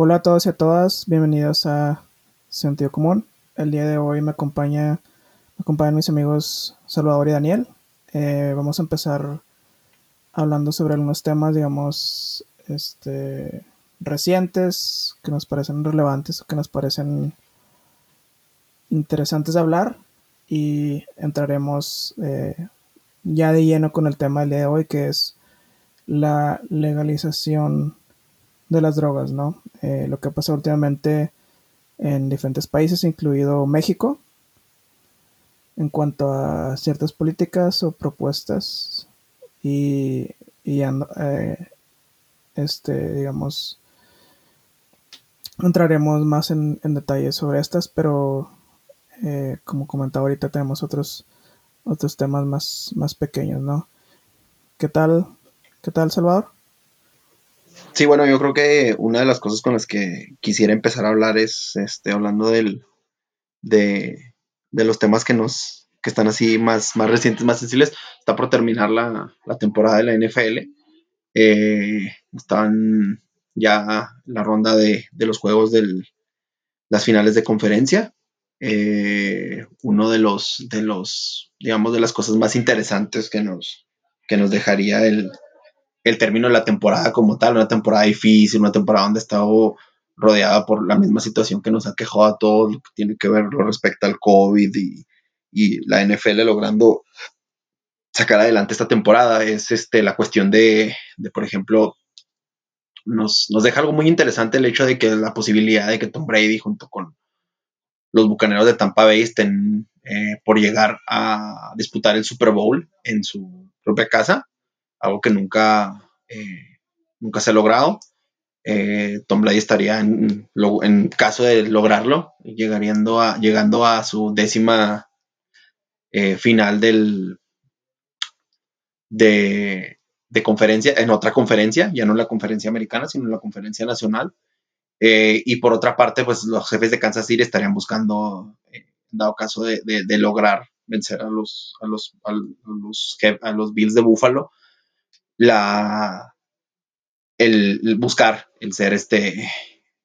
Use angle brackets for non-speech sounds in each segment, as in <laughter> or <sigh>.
Hola a todos y a todas, bienvenidos a Sentido Común. El día de hoy me acompaña, me acompañan mis amigos Salvador y Daniel. Eh, vamos a empezar hablando sobre algunos temas, digamos, este, recientes, que nos parecen relevantes o que nos parecen interesantes de hablar. Y entraremos eh, ya de lleno con el tema del día de hoy, que es la legalización de las drogas, ¿no? Eh, lo que ha pasado últimamente en diferentes países, incluido México, en cuanto a ciertas políticas o propuestas y, y eh, este, digamos, entraremos más en, en detalle sobre estas, pero eh, como comentaba ahorita tenemos otros otros temas más, más pequeños, ¿no? ¿Qué tal? ¿Qué tal, Salvador? Sí, bueno, yo creo que una de las cosas con las que quisiera empezar a hablar es este, hablando del, de, los temas que nos que están así más, más recientes, más sensibles. Está por terminar la, temporada de la NFL. Eh, están ya la ronda de, los juegos de las finales de conferencia. Eh, uno de los, de los, digamos, de las cosas más interesantes que nos, que nos dejaría el, el término de la temporada como tal, una temporada difícil, una temporada donde estado rodeada por la misma situación que nos ha quejado a todos, lo que tiene que ver lo respecto al COVID y, la NFL logrando sacar adelante esta temporada, es este, la cuestión de, por ejemplo, nos, nos, deja algo muy interesante el hecho de que la posibilidad de que Tom Brady junto con los Bucaneros de Tampa Bay estén eh, por llegar a disputar el Super Bowl en su propia casa algo que nunca, eh, nunca se ha logrado. Eh, Tom Brady estaría en, caso de lograrlo, llegando a, llegando a su décima eh, final del, de, conferencia, en otra conferencia, ya no en la conferencia americana, sino en la conferencia nacional. y por otra parte, pues los jefes de Kansas City estarían buscando, dado caso de, de, lograr vencer a los, a los, a los, a los Bills de Buffalo, la, el, buscar el ser este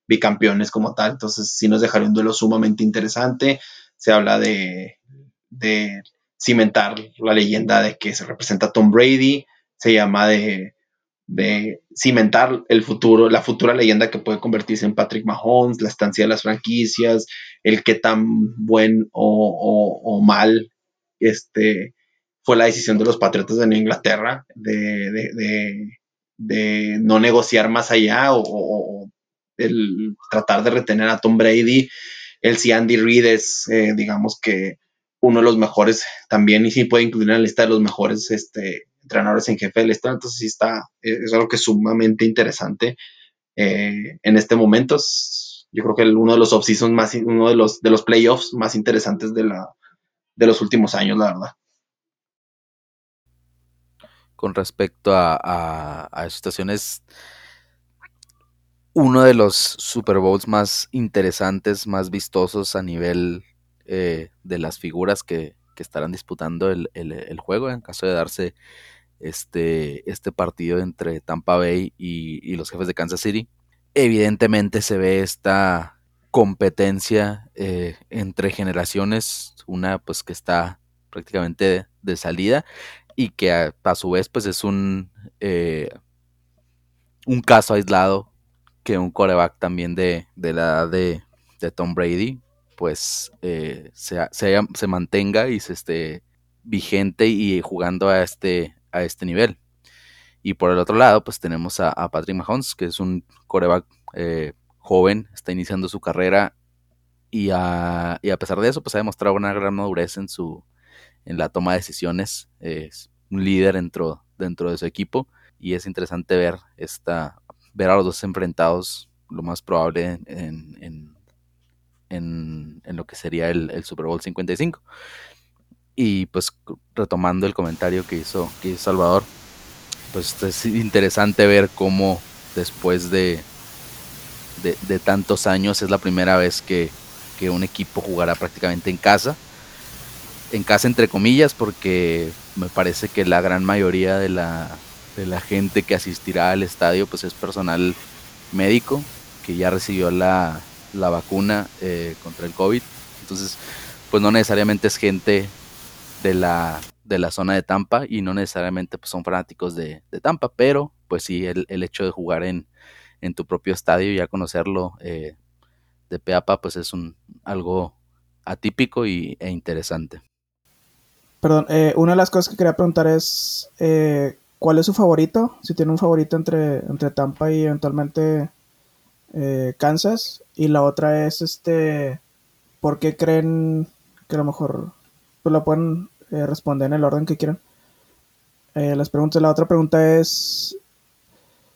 bicampeones como tal. Entonces sí nos dejaría un duelo sumamente interesante. Se habla de, de cimentar la leyenda de que se representa Tom Brady. Se llama de, de cimentar el futuro, la futura leyenda que puede convertirse en Patrick Mahomes, la estancia de las franquicias, el que tan buen o, o mal este, fue la decisión de los Patriotas de Inglaterra de, no negociar más allá o, el tratar de retener a Tom Brady. El si Andy Reid es, eh, digamos que, uno de los mejores también, y sí puede incluir en la lista de los mejores este, entrenadores en jefe del estado. Entonces, sí está, es algo que es sumamente interesante eh, en este momento. yo creo que uno de los off-seasons más, uno de los, de los playoffs más interesantes de, la, de los últimos años, la verdad con respecto a, a, situaciones. Uno de los Super Bowls más interesantes, más vistosos a nivel eh, de las figuras que, estarán disputando el, juego en caso de darse este, este partido entre Tampa Bay y, los jefes de Kansas City. Evidentemente se ve esta competencia eh, entre generaciones, una pues que está prácticamente de salida y que a, su vez pues es un, eh, un caso aislado que un coreback también de, de la edad de, de, Tom Brady pues eh, se, se, mantenga y se esté vigente y jugando a este, a este nivel. Y por el otro lado, pues tenemos a, Patrick Mahomes, que es un coreback eh, joven, está iniciando su carrera y a, y a pesar de eso, pues ha demostrado una gran madurez en su, en la toma de decisiones, es un líder dentro, dentro de su equipo y es interesante ver, esta, ver a los dos enfrentados lo más probable en, en, en, lo que sería el, Super Bowl 55. Y pues retomando el comentario que hizo, que Salvador, pues es interesante ver cómo después de, de, de tantos años es la primera vez que, que un equipo jugará prácticamente en casa en casa entre comillas, porque me parece que la gran mayoría de la, de la gente que asistirá al estadio pues es personal médico que ya recibió la, la vacuna eh, contra el COVID. Entonces, pues no necesariamente es gente de la, de la zona de Tampa y no necesariamente pues, son fanáticos de, Tampa, pero pues sí, el, el hecho de jugar en, en, tu propio estadio y ya conocerlo eh, de Peapa, pues es un algo atípico y, e interesante. Perdón, eh, una de las cosas que quería preguntar es, eh, ¿cuál es su favorito? Si tiene un favorito entre, entre Tampa y eventualmente eh, Kansas. Y la otra es, este, ¿por qué creen que a lo mejor pues, lo pueden responder en el orden que quieran? las preguntas, la otra pregunta es,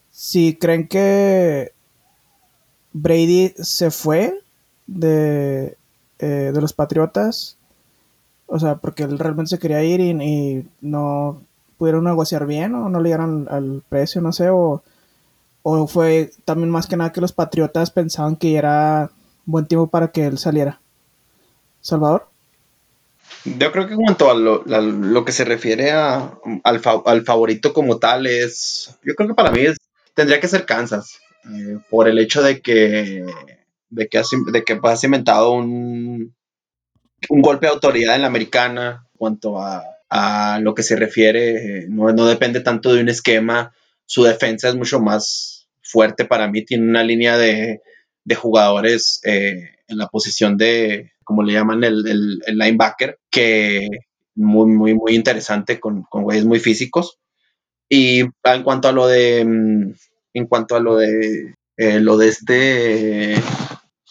si creen que Brady se fue de, de los Patriotas o sea, porque él realmente se quería ir y, no pudieron negociar bien o no le dieron al precio, no sé, o, o fue también más que nada que los patriotas pensaban que era buen tiempo para que él saliera. Salvador. Yo creo que en cuanto a lo, que se refiere a, al, favorito como tal es, yo creo que para mí es, tendría que ser Kansas, eh, por el hecho de que, de que, has, de que has inventado un, un golpe de autoridad en la americana cuanto a, lo que se refiere. Eh, no, depende tanto de un esquema. Su defensa es mucho más fuerte para mí. Tiene una línea de, jugadores eh, en la posición de, como le llaman, el, linebacker, que muy, muy, muy interesante con, con güeyes muy físicos. Y en cuanto a lo de, mm, en cuanto a lo de, eh, lo de este,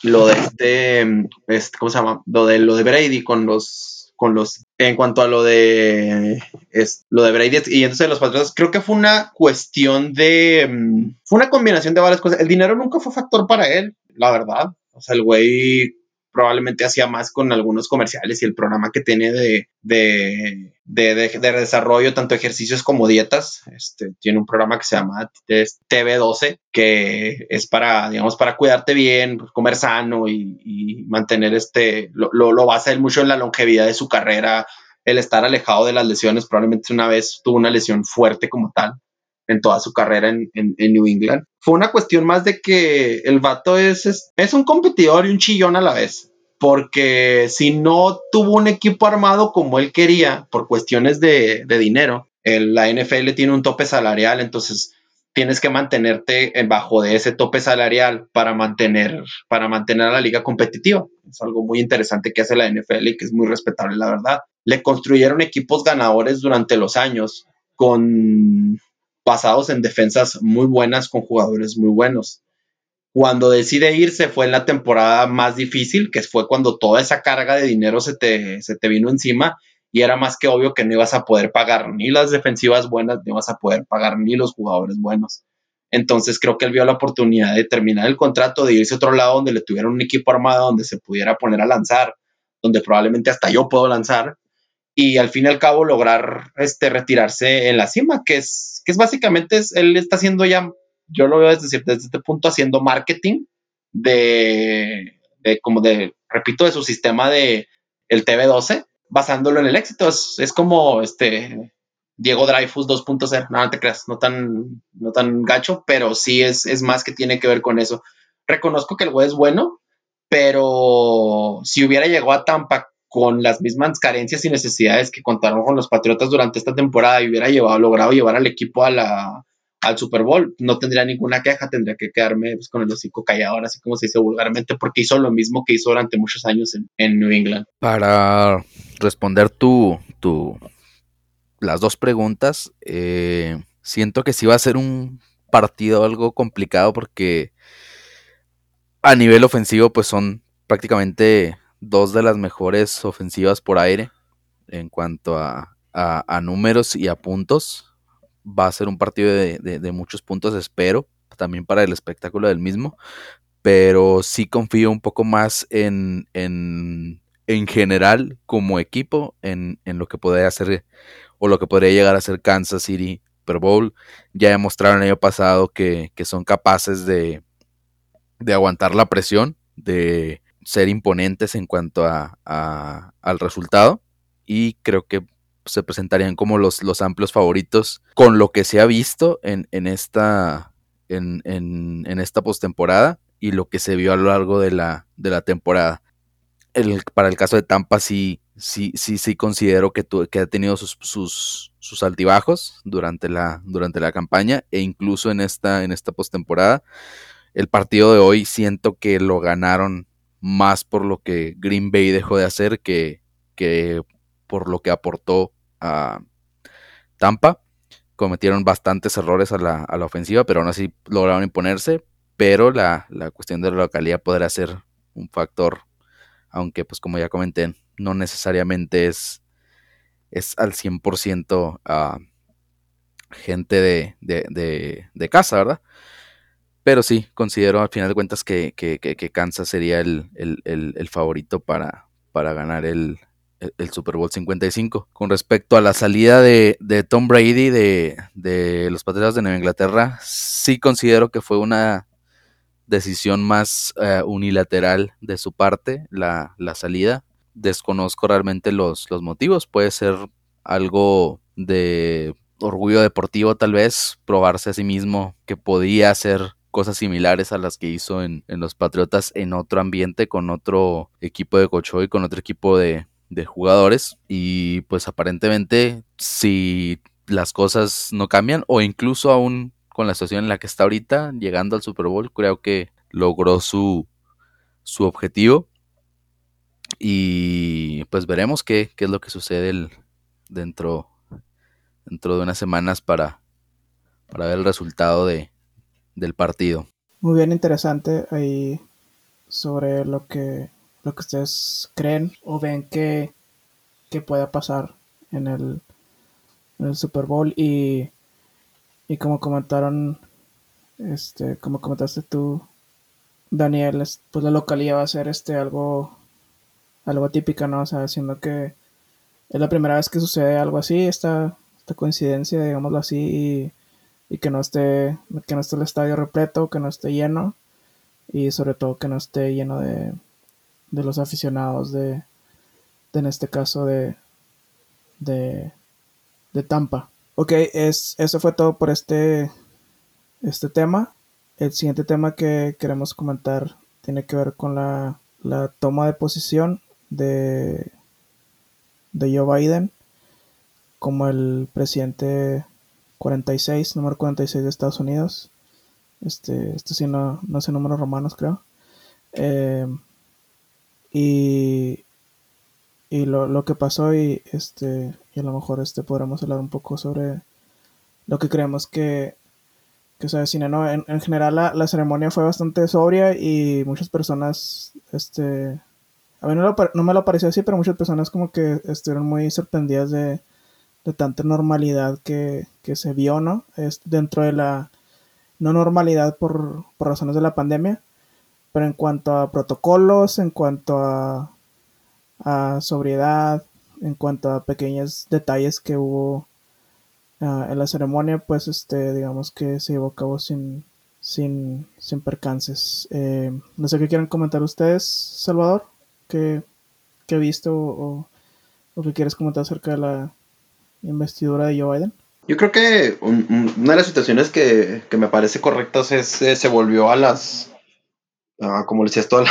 lo de este, este, ¿cómo se llama? Lo de, lo de Brady con los, con los, en cuanto a lo de, es, lo de Brady y entonces los Patriotas, creo que fue una cuestión de, mm, fue una combinación de varias cosas. El dinero nunca fue factor para él, la verdad. O sea, el güey probablemente hacía más con algunos comerciales y el programa que tiene de, de, de, desarrollo, tanto ejercicios como dietas. Este, tiene un programa que se llama TV12, que es para, digamos, para cuidarte bien, comer sano y, mantener este, lo, lo, basa mucho en la longevidad de su carrera, el estar alejado de las lesiones. Probablemente una vez tuvo una lesión fuerte como tal en toda su carrera en, New England. Fue una cuestión más de que el vato es, es, un competidor y un chillón a la vez. Porque si no tuvo un equipo armado como él quería, por cuestiones de, dinero, la NFL tiene un tope salarial, entonces tienes que mantenerte bajo de ese tope salarial para mantener, para mantener a la liga competitiva. Es algo muy interesante que hace la NFL y que es muy respetable, la verdad. Le construyeron equipos ganadores durante los años con basados en defensas muy buenas con jugadores muy buenos. Cuando decide irse fue en la temporada más difícil, que fue cuando toda esa carga de dinero se te, se te vino encima y era más que obvio que no ibas a poder pagar ni las defensivas buenas, ni ibas a poder pagar ni los jugadores buenos. Entonces creo que él vio la oportunidad de terminar el contrato, de irse a otro lado donde le tuviera un equipo armado, donde se pudiera poner a lanzar, donde probablemente hasta yo puedo lanzar, y al fin y al cabo lograr este, retirarse en la cima, que es, que es básicamente, es, él está haciendo ya, yo lo veo desde, desde este punto, haciendo marketing de, de, como de, repito, de su sistema de el TV12, basándolo en el éxito. Es, como este Diego Dreyfus 2.0, no, no te creas, no tan, no tan gacho, pero sí es, es más que tiene que ver con eso. Reconozco que el güey es bueno, pero si hubiera llegado a Tampa con las mismas carencias y necesidades que contaron con los Patriotas durante esta temporada y hubiera llevado, logrado llevar al equipo al Super Bowl, no tendría ninguna queja, tendría que quedarme pues, con el hocico callado, así como se dice vulgarmente, porque hizo lo mismo que hizo durante muchos años en, New England. Para responder tu, tu las dos preguntas, eh, siento que sí va a ser un partido algo complicado porque a nivel ofensivo pues son prácticamente dos de las mejores ofensivas por aire en cuanto a, números y a puntos. Va a ser un partido de, muchos puntos, espero, también para el espectáculo del mismo. Pero sí confío un poco más en, en, general como equipo, en, lo que podría hacer o lo que podría llegar a ser Kansas City Super Bowl. Ya demostraron el año pasado que, que son capaces de, de aguantar la presión, de, ser imponentes en cuanto a, al resultado y creo que se presentarían como los, los amplios favoritos con lo que se ha visto en, esta en, esta postemporada y lo que se vio a lo largo de la, de la temporada. El, para el caso de Tampa sí, sí, sí, sí considero que, que ha tenido sus, sus, sus, altibajos durante la, durante la campaña e incluso en esta, en esta postemporada. El partido de hoy siento que lo ganaron más por lo que Green Bay dejó de hacer que, que por lo que aportó a Tampa. Cometieron bastantes errores a la, a la ofensiva, pero aún así lograron imponerse. Pero la, la, cuestión de la localidad podrá ser un factor, aunque pues como ya comenté, no necesariamente es, es al 100% uh, ah, gente de, de, de, de, casa, ¿verdad? Pero sí, considero al final de cuentas que, que, que Kansas sería el, el, el, favorito para, para ganar el, el Super Bowl 55. Con respecto a la salida de, de Tom Brady de, de, los Patriotas de Nueva Inglaterra, sí considero que fue una decisión más uh, unilateral de su parte, la, la, salida. Desconozco realmente los, los motivos. Puede ser algo de orgullo deportivo tal vez, probarse a sí mismo que podía hacer cosas similares a las que hizo en, en los Patriotas en otro ambiente, con otro equipo de cocho y con otro equipo de, de jugadores. Y pues aparentemente si las cosas no cambian o incluso aún con la situación en la que está ahorita llegando al Super Bowl creo que logró su, su objetivo. Y pues veremos qué, qué es lo que sucede dentro dentro de unas semanas para, para ver el resultado de, del partido. Muy bien interesante ahí sobre lo que lo que ustedes creen o ven que, que pueda pasar en el, en el Super Bowl y, y como comentaron, este, como comentaste tú, Daniel, pues la localidad va a ser este algo, algo típica, ¿no? O sea, siendo que es la primera vez que sucede algo así, esta, esta coincidencia, digámoslo así, y, que no esté, que no esté el estadio repleto, que no esté lleno, y sobre todo que no esté lleno de, de los aficionados de, de en este caso de, de, de Tampa. Ok, es, eso fue todo por este, este tema. El siguiente tema que queremos comentar tiene que ver con la, la toma de posición de, de Joe Biden como el presidente 46, número 46 de Estados Unidos. Este, esto sí no, no sé números romanos, creo. Eh, y, y lo, lo, que pasó y este y a lo mejor este podremos hablar un poco sobre lo que creemos que, que se avecina ¿no? en, en general la, la, ceremonia fue bastante sobria y muchas personas este a mí no, lo, no, me lo pareció así pero muchas personas como que estuvieron muy sorprendidas de, de tanta normalidad que, que, se vio no es dentro de la no normalidad por, por razones de la pandemia pero en cuanto a protocolos, en cuanto a, sobriedad, en cuanto a pequeños detalles que hubo uh, en la ceremonia, pues este, digamos que se llevó a cabo sin, sin, sin percances. Eh, no sé qué quieren comentar ustedes, Salvador, qué, qué visto o, o qué quieres comentar acerca de la investidura de Joe Biden. Yo creo que un, un, una de las situaciones que, que me parece correctas es, eh, se volvió a las como decías, toda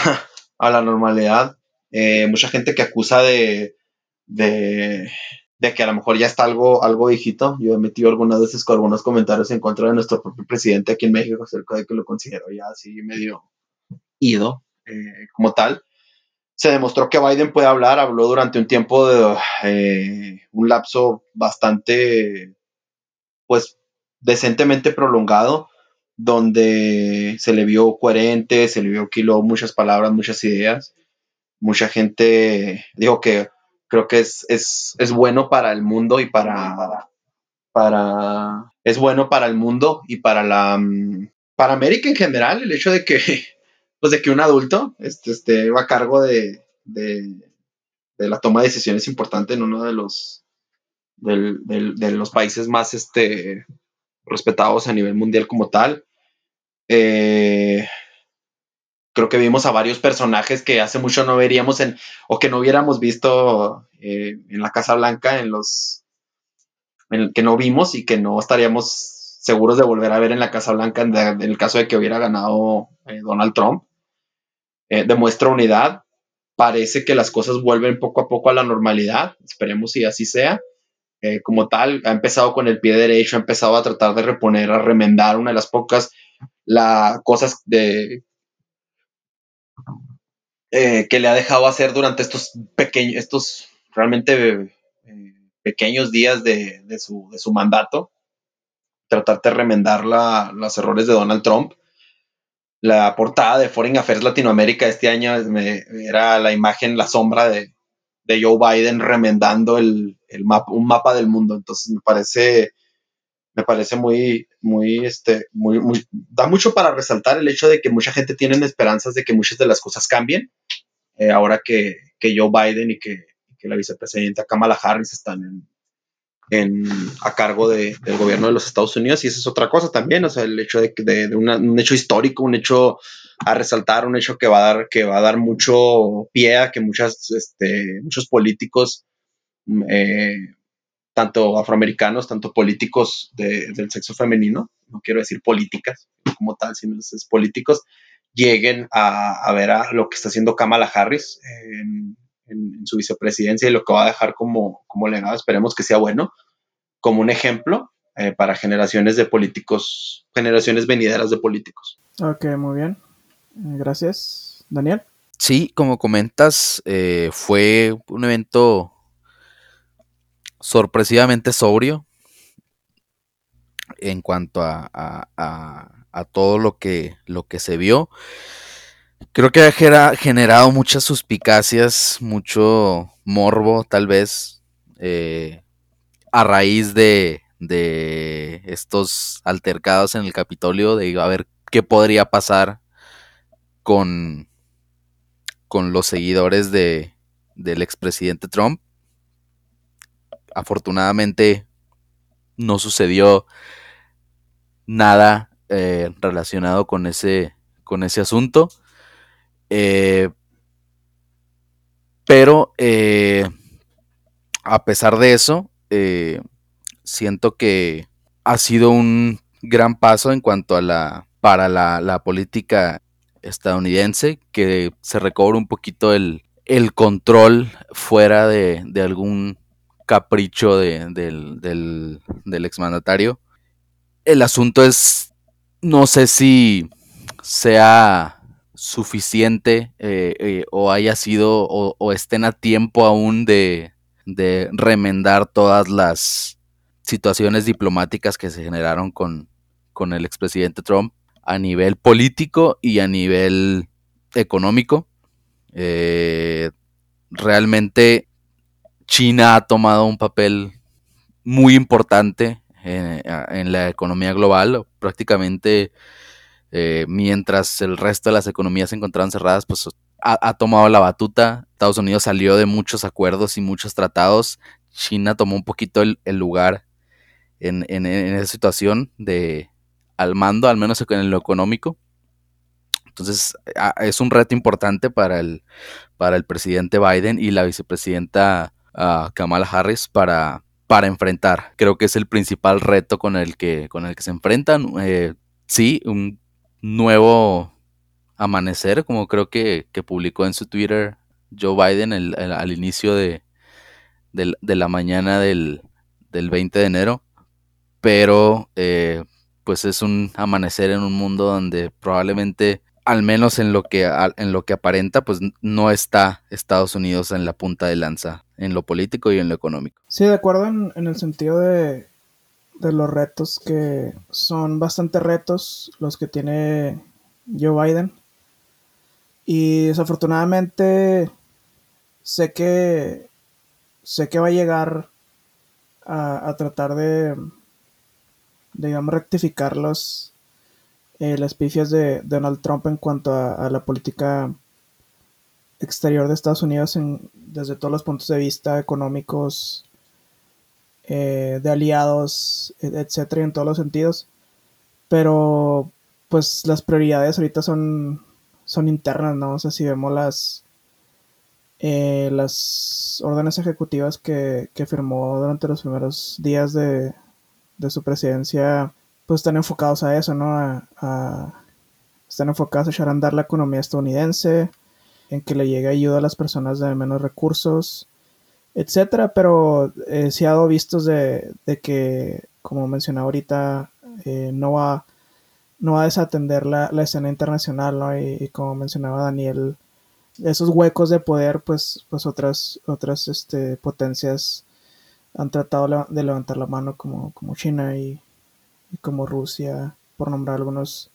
a la normalidad. Eh, mucha gente que acusa de, de, de, que a lo mejor ya está algo, algo viejito. Yo he metido algunas veces con algunos comentarios en contra de nuestro propio presidente aquí en México acerca de que lo considero ya así medio ido eh, como tal. Se demostró que Biden puede hablar, habló durante un tiempo de eh, un lapso bastante, pues, decentemente prolongado donde se le vio coherente, se le vio que muchas palabras, muchas ideas. Mucha gente dijo que creo que es, es, es bueno para el mundo y para, para, es bueno para el mundo y para la, para América en general, el hecho de que, pues de que un adulto este, este, va a cargo de, de, la toma de decisiones importante en uno de los, del, del, de los países más, este, respetados a nivel mundial como tal. Eh, creo que vimos a varios personajes que hace mucho no veríamos en, o que no hubiéramos visto eh, en la Casa Blanca, en los en que no vimos y que no estaríamos seguros de volver a ver en la Casa Blanca en, de, en el caso de que hubiera ganado eh, Donald Trump. Eh, demuestra unidad. Parece que las cosas vuelven poco a poco a la normalidad. Esperemos si así sea. Eh, como tal, ha empezado con el pie derecho, ha empezado a tratar de reponer, a remendar una de las pocas cosas de, eh, que le ha dejado hacer durante estos pequeños, estos realmente pequeños días de, su, de, su, mandato. Tratar de remendar la, los errores de Donald Trump la portada de Foreign Affairs Latinoamérica este año era la imagen, la sombra de, Joe Biden remendando el, mapa, un mapa del mundo. Entonces me parece, me parece muy, muy, este, muy, muy, da mucho para resaltar el hecho de que mucha gente tiene esperanzas de que muchas de las cosas cambien. Eh, ahora que, Joe Biden y que, que la vicepresidenta Kamala Harris están en, a cargo del gobierno de los Estados Unidos y esa es otra cosa también, o sea, el hecho de, de, un hecho histórico, un hecho a resaltar, un hecho que va a dar, que va a dar mucho pie a que muchas, este, muchos políticos, mm, eh, tanto afroamericanos, tanto políticos del sexo femenino, no quiero decir políticas como tal, sino es, políticos, lleguen a, ver a lo que está haciendo Kamala Harris en, en, su vicepresidencia y lo que va a dejar como, como legado, esperemos que sea bueno, como un ejemplo eh, para generaciones de políticos, generaciones venideras de políticos. Ok, muy bien. Eh, gracias. Daniel. Sí, como comentas, eh, fue un evento sorpresivamente sobrio en cuanto a, a, todo lo que, lo que se vio. Creo que ha generado muchas suspicacias, mucho morbo, tal vez, eh, a raíz de, de estos altercados en el Capitolio, de a ver qué podría pasar con, con los seguidores de, del expresidente Trump. Afortunadamente no sucedió nada eh, relacionado con ese, con ese asunto. Eh, pero eh, a pesar de eso, eh, siento que ha sido un gran paso en cuanto a la para la, política estadounidense, que se recobre un poquito el, control fuera de, algún capricho del, del, del exmandatario. El asunto es, no sé si sea suficiente eh, eh, o haya sido o, estén a tiempo aún de, remendar todas las situaciones diplomáticas que se generaron con, con el expresidente Trump a nivel político y a nivel económico. Eh, realmente China ha tomado un papel muy importante en la economía global. Prácticamente eh, mientras el resto de las economías se encontraban cerradas, pues ha, tomado la batuta. Estados Unidos salió de muchos acuerdos y muchos tratados. China tomó un poquito el, lugar en, esa situación de al mando, al menos en lo económico. Entonces es un reto importante para el, para el presidente Biden y la vicepresidenta ah, Kamala Harris para, para enfrentar. Creo que es el principal reto con el que, con el que se enfrentan. Eh, sí, un nuevo amanecer, como creo que, publicó en su Twitter Joe Biden al inicio de, la mañana del, 20 de enero. Pero eh, pues es un amanecer en un mundo donde probablemente, al menos en lo que, en lo que aparenta, pues no está Estados Unidos en la punta de lanza en lo político y en lo económico. Sí, de acuerdo en el sentido de de los retos que son bastante retos los que tiene Joe Biden. Y desafortunadamente sé que sé que va a llegar a, tratar de rectificar los eh, las pifias de Donald Trump en cuanto a, la política exterior de Estados Unidos en, desde todos los puntos de vista económicos, eh, de aliados, e-, etcétera, en todos los sentidos. Pero, pues las prioridades ahorita son, son internas, ¿no? O sea, si vemos las, eh, las órdenes ejecutivas que, firmó durante los primeros días de, su presidencia, pues están enfocados a eso, ¿no? A, están enfocados a echar a andar la economía estadounidense, en que le llegue ayuda a las personas de menos recursos, etcétera, pero eh, sí ha dado vistos de, que, como mencionaba ahorita, eh, no va no va a desatender la, escena internacional, ¿no? Y, como mencionaba Daniel, esos huecos de poder, pues, pues otras, otras este, potencias han tratado de levantar la mano como, como China y, como Rusia, por nombrar algunos,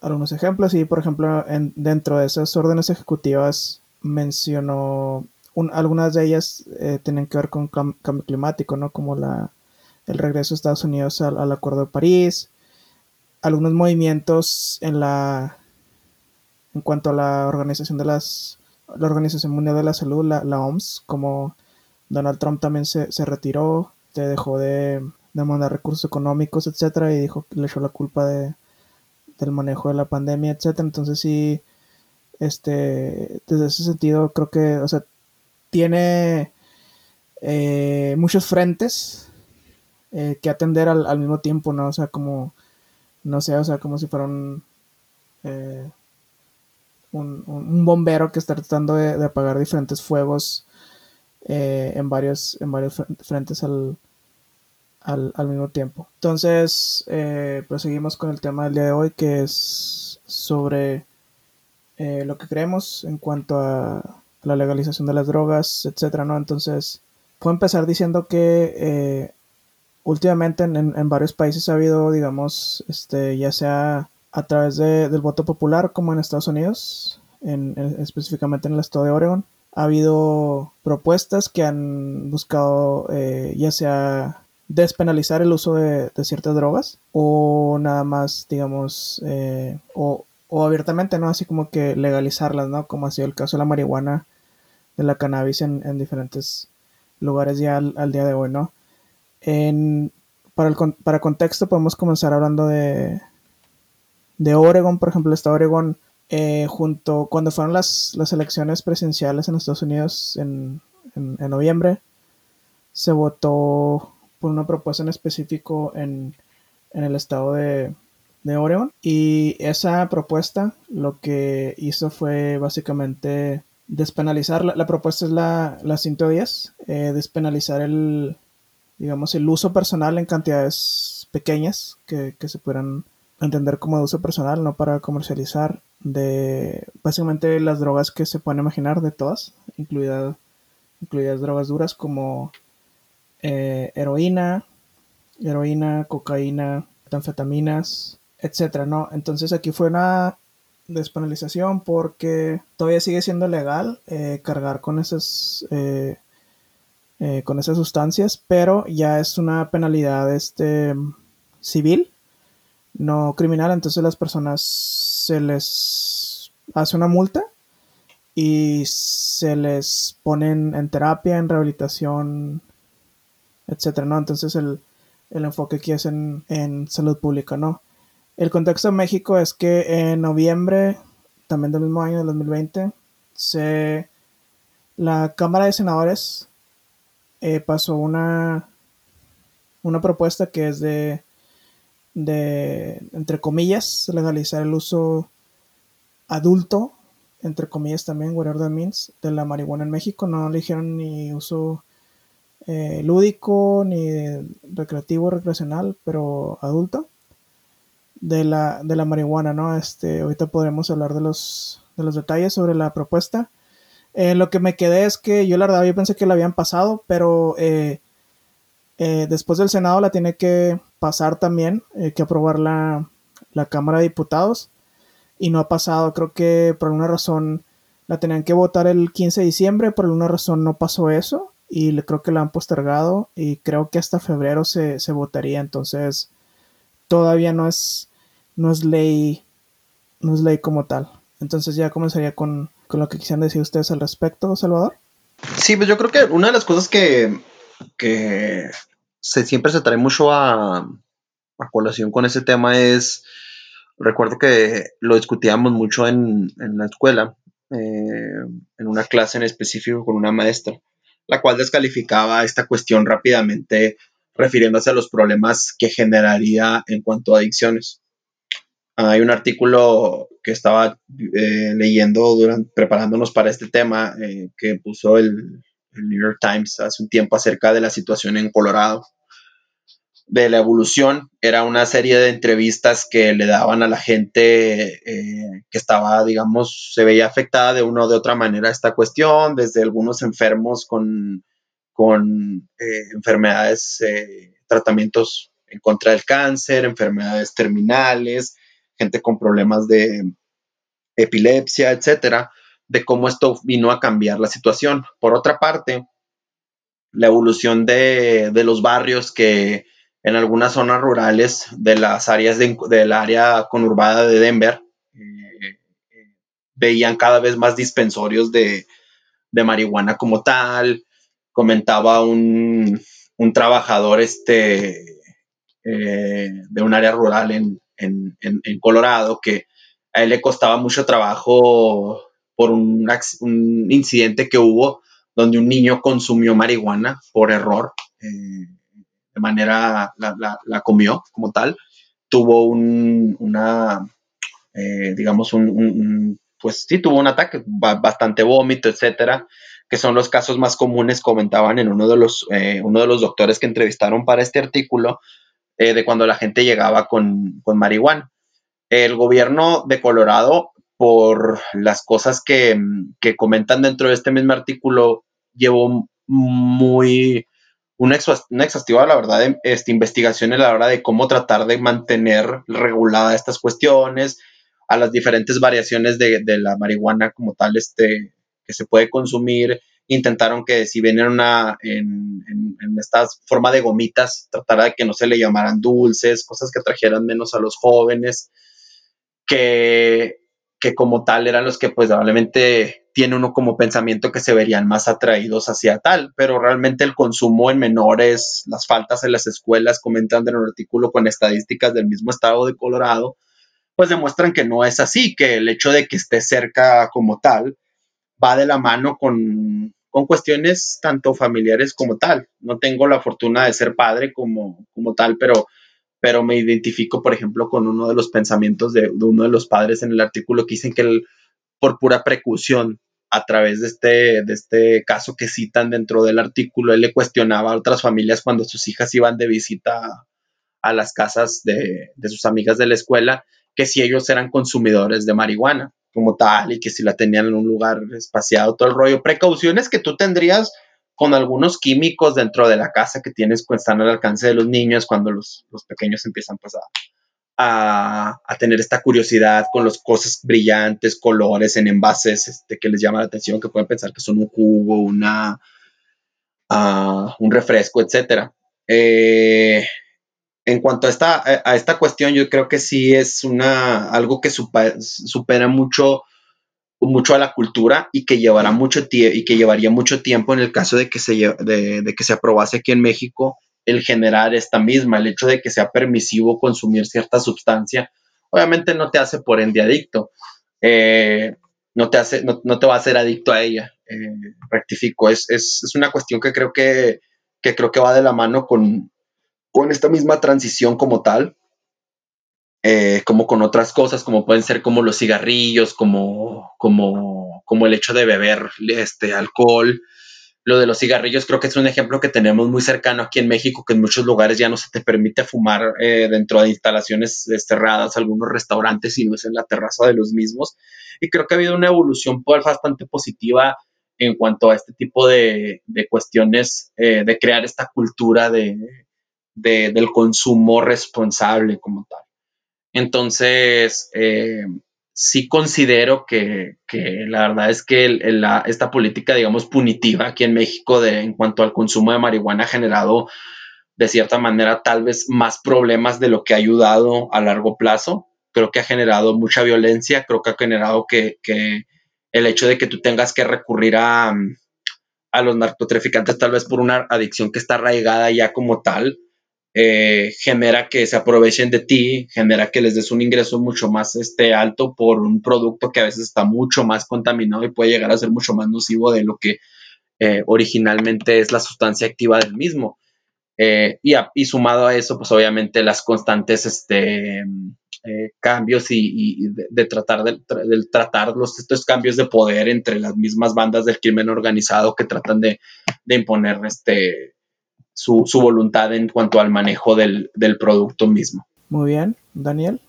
algunos ejemplos. Y por ejemplo, en, dentro de esas órdenes ejecutivas mencionó algunas de ellas eh, tienen que ver con cambio climático, ¿no? Como la, el regreso de Estados Unidos al, Acuerdo de París, algunos movimientos en la en cuanto a la organización de las la Organización Mundial de la Salud, la, la OMS, como Donald Trump también se, retiró, te dejó de, de, mandar recursos económicos, etcétera, y dijo que le echó la culpa de, del manejo de la pandemia, etcétera. Entonces sí, este, desde ese sentido creo que, o sea, tiene eh, muchos frentes eh, que atender al, mismo tiempo, ¿no? O sea, como, no sé, o sea, como si fuera un, eh, un, bombero que está tratando de, apagar diferentes fuegos en varios, en varios frentes al, al, al mismo tiempo. Entonces, proseguimos con el tema del día de hoy, que es sobre lo que creemos en cuanto a la legalización de las drogas, etcétera, ¿no? Entonces, puedo empezar diciendo que eh, últimamente en, varios países ha habido, digamos, este, ya sea a través del voto popular como en Estados Unidos, en, específicamente en el estado de Oregon, ha habido propuestas que han buscado eh, ya sea despenalizar el uso de, ciertas drogas o nada más, digamos, eh, o, o abiertamente, ¿no? Así como que legalizarlas, ¿no? Como ha sido el caso de la marihuana de la cannabis en, diferentes lugares ya al, día de hoy, ¿no? para, el, para contexto podemos comenzar hablando de, de Oregon, por ejemplo, de Oregon, eh, junto cuando fueron las, las elecciones presidenciales en Estados Unidos en, noviembre, se votó por una propuesta en específico en, el estado de, de Oregon. Y esa propuesta lo que hizo fue básicamente despenalizar, la, propuesta es la, la 110, eh, despenalizar el, digamos, el uso personal en cantidades pequeñas que, se puedan entender como de uso personal, no para comercializar, de básicamente las drogas que se pueden imaginar, de todas, incluidas, incluidas drogas duras como eh, heroína, heroína, cocaína, anfetaminas, etcétera, ¿no? Entonces aquí fue una despenalización porque todavía sigue siendo legal eh, cargar con esas eh, eh, con esas sustancias, pero ya es una penalidad este civil, no criminal, entonces las personas se les hace una multa y se les ponen en terapia, en rehabilitación, etcétera, ¿no? Entonces el, enfoque aquí es en, en salud pública, ¿no? El contexto de México es que en noviembre, también del mismo año, del 2020, se, la Cámara de Senadores eh, pasó una, una propuesta que es de, entre comillas, legalizar el uso adulto, entre comillas también, whatever that means, de la marihuana en México. No le dijeron ni uso eh, lúdico, ni recreativo, recreacional, pero adulto de la, de la marihuana, ¿no? Este, ahorita podremos hablar de los, de los detalles sobre la propuesta. Eh, lo que me quedé es que yo la verdad yo pensé que la habían pasado, pero eh, eh, después del Senado la tiene que pasar también, que aprobar la, la, Cámara de Diputados y no ha pasado. Creo que por alguna razón la tenían que votar el 15 de diciembre, por alguna razón no pasó eso y creo que la han postergado y creo que hasta febrero se, se votaría. Entonces todavía no es no es ley, no es ley como tal. Entonces ya comenzaría con, lo que quisieran decir ustedes al respecto, Salvador. Sí, pues yo creo que una de las cosas que, que se, siempre se trae mucho a, a colación con ese tema es, recuerdo que lo discutíamos mucho en, la escuela, eh, en una clase en específico con una maestra, la cual descalificaba esta cuestión rápidamente refiriéndose a los problemas que generaría en cuanto a adicciones. Hay un artículo que estaba eh, leyendo durante, preparándonos para este tema eh, que puso el, New York Times hace un tiempo acerca de la situación en Colorado, de la evolución. Era una serie de entrevistas que le daban a la gente que estaba, digamos, se veía afectada de una o de otra manera esta cuestión, desde algunos enfermos con, con enfermedades, tratamientos en contra del cáncer, enfermedades terminales, gente con problemas de epilepsia, etcétera, de cómo esto vino a cambiar la situación. Por otra parte, la evolución de, los barrios que en algunas zonas rurales de las áreas del área conurbada de Denver eh, veían cada vez más dispensorios de, marihuana como tal. Comentaba un, un trabajador este, eh, de un área rural en, Colorado que a él le costaba mucho trabajo por un, incidente que hubo donde un niño consumió marihuana por error, eh, de manera, la, comió como tal, tuvo un, una, eh, digamos, un, pues sí, tuvo un ataque, bastante vómito, etcétera, que son los casos más comunes, comentaban en uno de los, uno de los doctores que entrevistaron para este artículo, eh, de cuando la gente llegaba con, con, marihuana. El gobierno de Colorado, por las cosas que, que comentan dentro de este mismo artículo, llevó muy una, exhaustiva, la verdad, este, investigación a la hora de cómo tratar de mantener reguladas estas cuestiones, a las diferentes variaciones de, de, la marihuana como tal este, que se puede consumir, intentaron que si vienen una, en, en, esta forma de gomitas, tratara de que no se le llamaran dulces, cosas que trajeran menos a los jóvenes, que, que como tal eran los que pues probablemente tiene uno como pensamiento que se verían más atraídos hacia tal, pero realmente el consumo en menores, las faltas en las escuelas, comentan en un artículo con estadísticas del mismo estado de Colorado, pues demuestran que no es así, que el hecho de que esté cerca como tal, va de la mano con, con cuestiones tanto familiares como tal. No tengo la fortuna de ser padre como, como tal, pero, pero me identifico, por ejemplo, con uno de los pensamientos de, uno de los padres en el artículo que dicen que por pura precaución, a través de este, de este caso que citan dentro del artículo, él le cuestionaba a otras familias cuando sus hijas iban de visita a las casas de, de sus amigas de la escuela, que si ellos eran consumidores de marihuana como tal y que si la tenían en un lugar espaciado, todo el rollo. Precauciones que tú tendrías con algunos químicos dentro de la casa que tienes que están al alcance de los niños cuando los, pequeños empiezan pues, a, a, tener esta curiosidad con las cosas brillantes, colores en envases este, que les llama la atención, que pueden pensar que son un jugo, una, uh, un refresco, etcétera. Eh, en cuanto a esta, a esta cuestión, yo creo que sí es una, algo que supera, mucho, mucho a la cultura y que llevará mucho y que llevaría mucho tiempo en el caso de que se de, que se aprobase aquí en México el generar esta misma, el hecho de que sea permisivo consumir cierta sustancia, obviamente no te hace por ende adicto, eh, no, te hace, no, te va a hacer adicto a ella, eh, rectifico, es, es, es, una cuestión que creo que, que creo que va de la mano con, con esta misma transición como tal, eh, como con otras cosas, como pueden ser como los cigarrillos, como, como, como el hecho de beber este, alcohol. Lo de los cigarrillos creo que es un ejemplo que tenemos muy cercano aquí en México, que en muchos lugares ya no se te permite fumar eh, dentro de instalaciones cerradas, algunos restaurantes, sino es en la terraza de los mismos. Y creo que ha habido una evolución pues, bastante positiva en cuanto a este tipo de, de cuestiones, eh, de crear esta cultura de, del consumo responsable como tal. Entonces, eh, sí considero que, la verdad es que esta política, digamos, punitiva aquí en México de, en cuanto al consumo de marihuana ha generado, de cierta manera, tal vez más problemas de lo que ha ayudado a largo plazo. Creo que ha generado mucha violencia, creo que ha generado que, el hecho de que tú tengas que recurrir a, a los narcotraficantes tal vez por una adicción que está arraigada ya como tal, eh, genera que se aprovechen de ti, genera que les des un ingreso mucho más este, alto por un producto que a veces está mucho más contaminado y puede llegar a ser mucho más nocivo de lo que eh, originalmente es la sustancia activa del mismo. Eh, y, y, sumado a eso, pues obviamente las constantes este, cambios y, de, tratar de, tratar los, estos cambios de poder entre las mismas bandas del crimen organizado que tratan de, imponer este, su, voluntad en cuanto al manejo del, producto mismo. Muy bien, Daniel,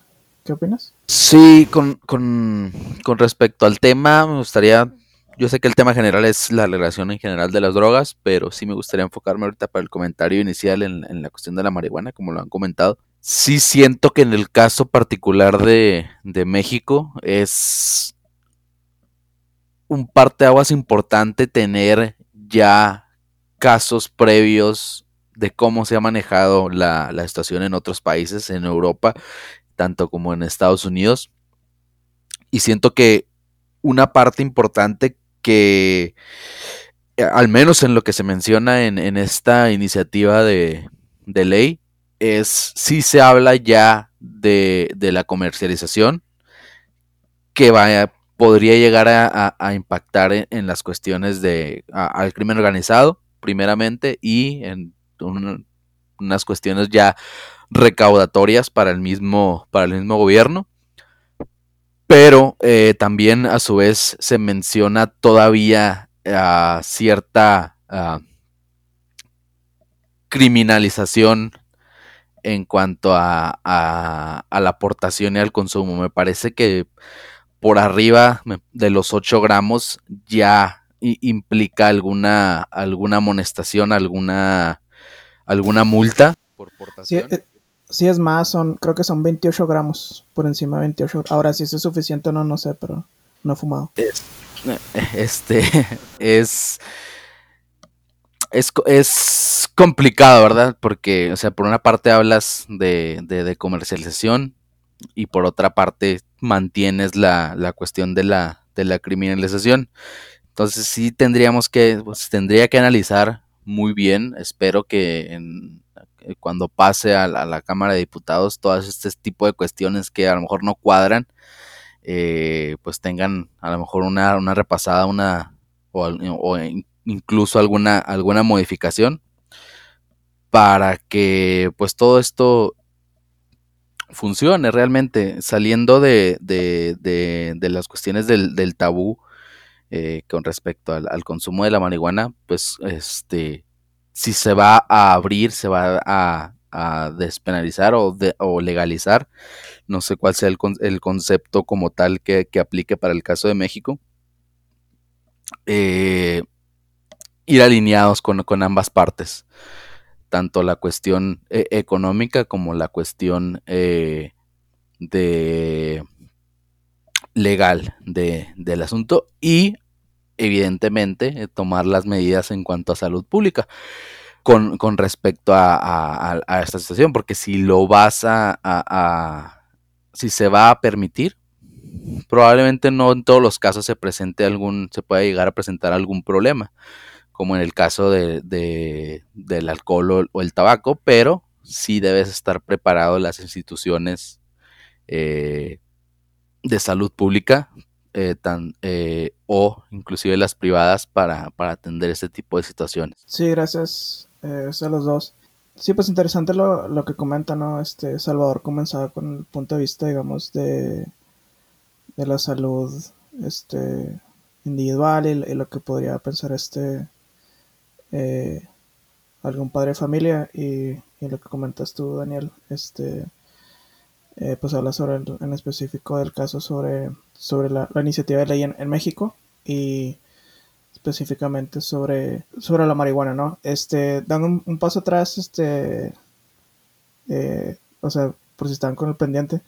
¿qué opinas? Sí, con, con, con respecto al tema, me gustaría yo sé que el tema general es la relación en general de las drogas, pero sí me gustaría enfocarme ahorita para el comentario inicial en, en, la cuestión de la marihuana, como lo han comentado sí siento que en el caso particular de, México es un parteaguas importante tener ya casos previos de cómo se ha manejado la, la situación en otros países, en Europa, tanto como en Estados Unidos. Y siento que una parte importante que, al menos en lo que se menciona en, esta iniciativa de, de ley, es si se habla ya de, la comercialización que vaya, podría llegar a, impactar en, las cuestiones de al crimen organizado primeramente y en unas cuestiones ya recaudatorias para el mismo para el mismo gobierno pero eh, también a su vez se menciona todavía a cierta criminalización en cuanto a, a, la aportación y al consumo. Me parece que por arriba de los 8 gramos ya implica alguna, alguna amonestación, alguna, alguna multa por portación. Eh, sí, es más, son, creo que son 28 gramos por encima de 28. Ahora, si eso es suficiente o no, no sé, pero no he fumado. este <laughs> es es, complicado, ¿verdad? Porque, o sea, por una parte hablas de, de, comercialización y por otra parte mantienes la, la cuestión de la, de la criminalización. Entonces sí tendríamos que, pues, tendría que analizar muy bien. Espero que en, cuando pase a la, Cámara de Diputados todas este tipo de cuestiones que a lo mejor no cuadran, eh, pues tengan a lo mejor una, una repasada, una o, o incluso alguna, alguna modificación para que pues todo esto funcione realmente, saliendo de, las cuestiones del, tabú eh, con respecto al, consumo de la marihuana, pues este, si se va a abrir, se va a, despenalizar o, legalizar, no sé cuál sea el, concepto como tal que, que, aplique para el caso de México. Eh, ir alineados con, ambas partes, tanto la cuestión eh, económica como la cuestión eh, de legal de, del asunto y evidentemente eh, tomar las medidas en cuanto a salud pública con, respecto a, esta situación, porque si lo vas a, a, si se va a permitir, probablemente no en todos los casos se presente algún, se pueda llegar a presentar algún problema como en el caso de, del alcohol o, el tabaco, pero sí debes estar preparado las instituciones eh, de salud pública eh, eh, o inclusive las privadas para, atender este tipo de situaciones. Sí, gracias a los dos. Sí, pues interesante lo, que comenta, ¿no? Este Salvador comenzaba con el punto de vista, digamos, de, de la salud este, individual y, lo que podría pensar este eh, algún padre de familia y, lo que comentas tú, Daniel, este, eh, pues habla sobre en específico del caso sobre, sobre la, iniciativa de ley en, México y específicamente sobre, sobre la marihuana, ¿no? Este, dan un, paso atrás, este, eh, o sea, por si están con el pendiente,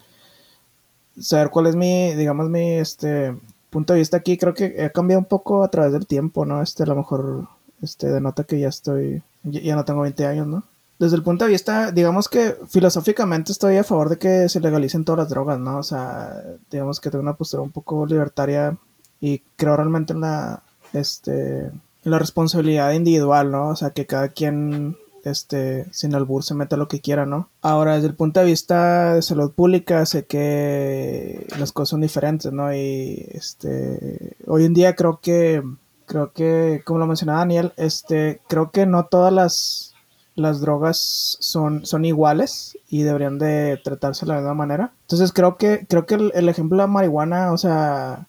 saber cuál es mi, digamos, mi, este, punto de vista aquí, creo que ha cambiado un poco a través del tiempo, ¿no? Este, a lo mejor este, denota que ya estoy, ya, no tengo 20 años, ¿no? Desde el punto de vista, digamos que filosóficamente estoy a favor de que se legalicen todas las drogas, ¿no? O sea, digamos que tengo una postura un poco libertaria y creo realmente en la, este, la responsabilidad individual, ¿no? O sea, que cada quien este, sin albur se meta lo que quiera, ¿no? Ahora, desde el punto de vista de salud pública, sé que las cosas son diferentes, ¿no? Y este, hoy en día creo que creo que, como lo mencionaba Daniel, este, creo que no todas las, las drogas son, son iguales y deberían de tratarse de la misma manera. Entonces creo que, creo que el, ejemplo de la marihuana, o sea,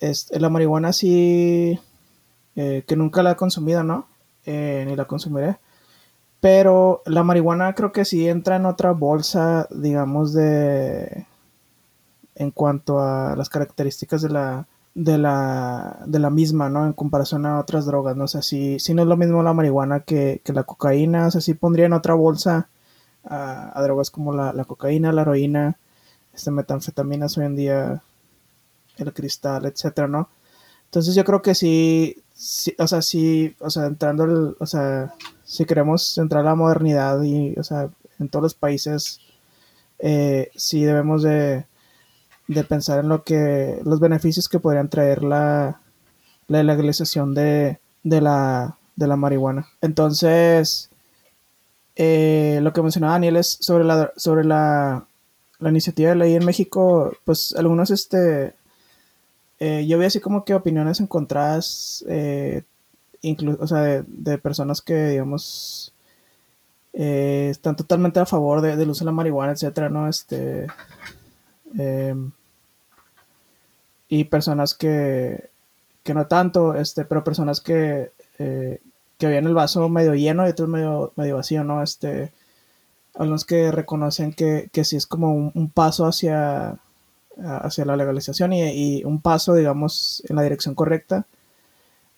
es, la marihuana sí, eh, que nunca la he consumido, ¿no? Eh, ni la consumiré. Pero la marihuana creo que sí entra en otra bolsa, digamos, de... en cuanto a las características de la, de la, de la misma, ¿no? En comparación a otras drogas, ¿no? O sea, si, si no es lo mismo la marihuana que, la cocaína, o sea, sí pondría en otra bolsa a, drogas como la, cocaína, la heroína, este, metanfetaminas hoy en día, el cristal, etcétera, ¿no? Entonces yo creo que sí, o sea, sí, o sea, entrando, o sea, si queremos entrar a la modernidad y, o sea, en todos los países, eh, sí debemos de, pensar en lo que, los beneficios que podrían traer la, la legalización de, la, de la marihuana. Entonces, eh, lo que mencionaba Daniel es sobre la, sobre la, la iniciativa de ley en México, pues algunos, este, eh, yo vi así como que opiniones encontradas, eh, o sea, de, personas que, digamos, eh, están totalmente a favor de, del uso de la marihuana, etcétera, ¿no? Este, em, y personas que, que no tanto, este, pero personas que, que veían el vaso medio lleno y otros medio, medio vacío, ¿no? Este, algunos que reconocen que, que sí es como un paso hacia hacia la legalización y, un paso, digamos, en la dirección correcta.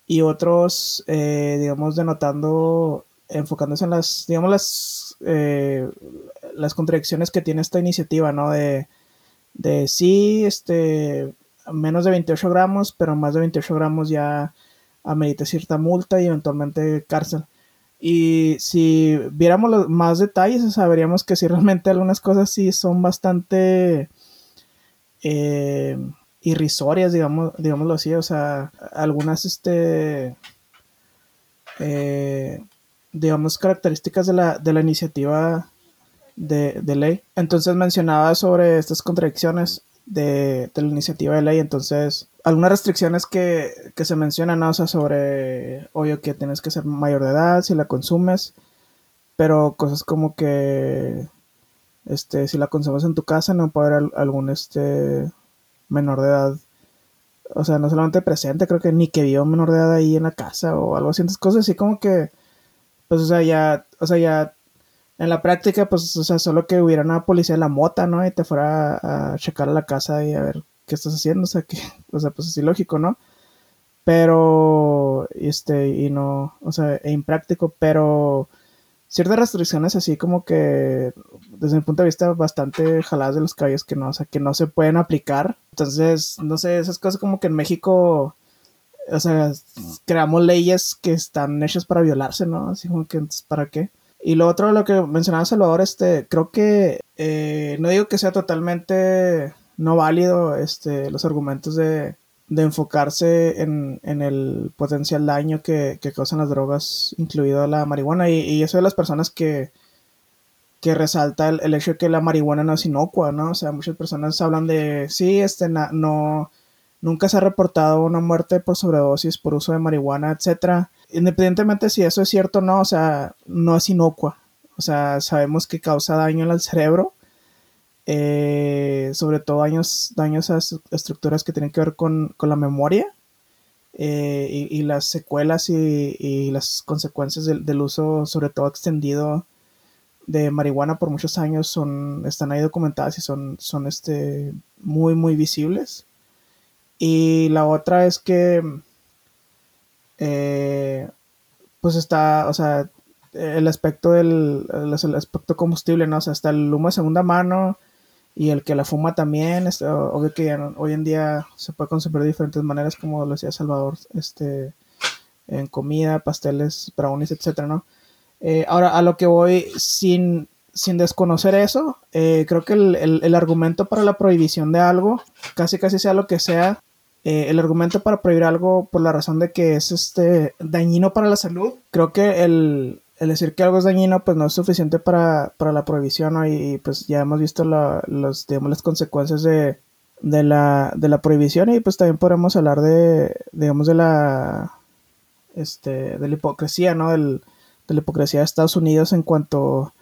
Y otros, eh, digamos, denotando, enfocándose en las, digamos, las, eh, las contradicciones que tiene esta iniciativa, ¿no? De, de sí, este, menos de 28 gramos, pero más de 28 gramos ya amerita cierta multa y eventualmente cárcel. Y si viéramos los más detalles, sabríamos que si <laughs> realmente algunas cosas sí son bastante eh, irrisorias, digamos, digámoslo así, o sea, algunas, este, eh, digamos, características de la, de la iniciativa de, ley. Entonces mencionaba sobre estas contradicciones de, la iniciativa de ley, entonces algunas restricciones que, se mencionan, o sea, sobre, obvio que tienes que ser mayor de edad si la consumes, pero cosas como que este, si la consumes en tu casa, no puede haber algún este menor de edad. O sea, no solamente presente, creo que ni que vio un menor de edad ahí en la casa o algo así. Entonces, cosas así como que, pues, o sea, ya, o sea, ya en la práctica, pues, o sea, solo que hubiera una policía de la mota, ¿no? Y te fuera a, checar a la casa y a ver qué estás haciendo. O sea, que, <laughs> o sea, pues así lógico, ¿no? Pero, este, y no, o sea, e impráctico, pero ciertas restricciones así como que desde mi punto de vista bastante jaladas de los caballos que no, o sea, que no se pueden aplicar. Entonces, no sé, esas cosas como que en México, o sea, creamos leyes que están hechas para violarse, ¿no? Así como que, ¿para qué? Y lo otro, lo que mencionaba Salvador, este, creo que, eh, no digo que sea totalmente no válido, este, los argumentos de, de enfocarse en, el potencial daño que, causan las drogas, incluido la marihuana. Y, eso de las personas que, que resalta el, hecho de que la marihuana no es inocua, ¿no? O sea, muchas personas hablan de, sí, este, no, nunca se ha reportado una muerte por sobredosis, por uso de marihuana, etcétera. Independientemente si eso es cierto o no, o sea, no es inocua. O sea, sabemos que causa daño al cerebro eh, sobre todo daños, daños a estructuras que tienen que ver con, la memoria eh, y, las secuelas y, las consecuencias del, uso, sobre todo extendido, de marihuana por muchos años son, están ahí documentadas y son, son este, muy, muy visibles. Y la otra es que, eh, pues está, o sea, el aspecto del el, aspecto combustible, ¿no? O sea, está el humo de segunda mano, y el que la fuma también, este, obvio que hoy en día se puede consumir de diferentes maneras, como lo decía Salvador, este, en comida, pasteles, brownies, etcétera, ¿no? Eh, ahora, a lo que voy, sin, sin desconocer eso, eh, creo que el, argumento para la prohibición de algo, casi casi sea lo que sea, eh, el argumento para prohibir algo por la razón de que es este dañino para la salud, creo que el, decir que algo es dañino pues no es suficiente para, la prohibición y, pues ya hemos visto los, digamos, las consecuencias de, la, de la prohibición y pues también podemos hablar de digamos de la este de la hipocresía no del de la hipocresía de Estados Unidos en cuanto,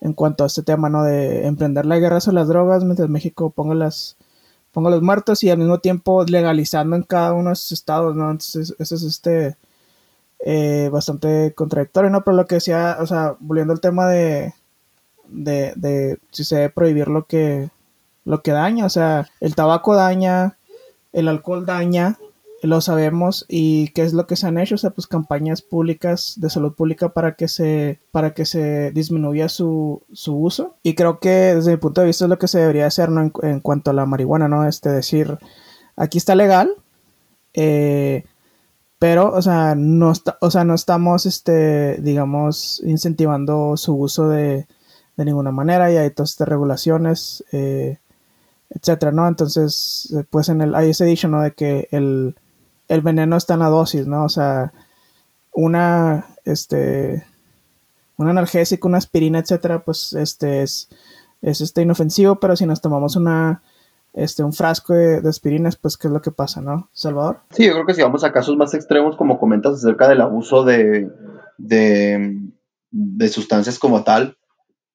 en cuanto a este tema, ¿no? De emprender la guerra sobre las drogas mientras México ponga las ponga los muertos y al mismo tiempo legalizando en cada uno de sus estados, ¿no? Entonces, eso es este eh, bastante contradictorio, ¿no? Pero lo que decía, o sea, volviendo al tema de, de, de si se debe prohibir lo que, lo que daña, o sea, el tabaco daña, el alcohol daña, lo sabemos y qué es lo que se han hecho, o sea, pues campañas públicas de salud pública para que se, para que se disminuya su, su uso. Y creo que desde mi punto de vista es lo que se debería hacer, ¿no? En, cuanto a la marihuana, ¿no? Este, decir, aquí está legal, eh, pero, o sea, no está, o sea, no estamos, este, digamos, incentivando su uso de, de ninguna manera y hay todas estas regulaciones, eh, etcétera, ¿no? Entonces, pues en el, hay ese dicho, ¿no? De que el, el veneno está en la dosis, ¿no? O sea, una, este, un analgésico, una aspirina, etcétera, pues este es, es este inofensivo, pero si nos tomamos una, este, un frasco de, aspirinas, pues qué es lo que pasa, ¿no? Salvador. Sí, yo creo que si vamos a casos más extremos, como comentas acerca del abuso de, de, de sustancias como tal,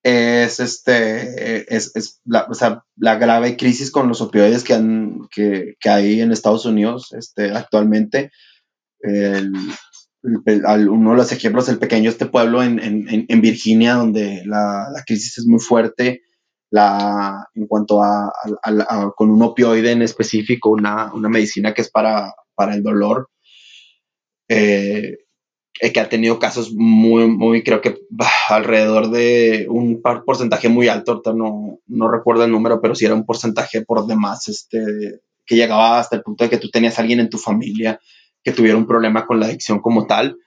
es este es, la, o sea, la, grave crisis con los opioides que, han, que, que hay en Estados Unidos este, actualmente. El, uno de los ejemplos, el pequeño este pueblo en, en, en Virginia, donde la, la, crisis es muy fuerte, la, en cuanto a, con un opioide en específico, una, una medicina que es para, para el dolor. Eh, eh, que ha tenido casos muy, muy, creo que alrededor de un porcentaje muy alto, no, no recuerdo el número, pero sí era un porcentaje por demás, este, que llegaba hasta el punto de que tú tenías a alguien en tu familia que tuviera un problema con la adicción como tal,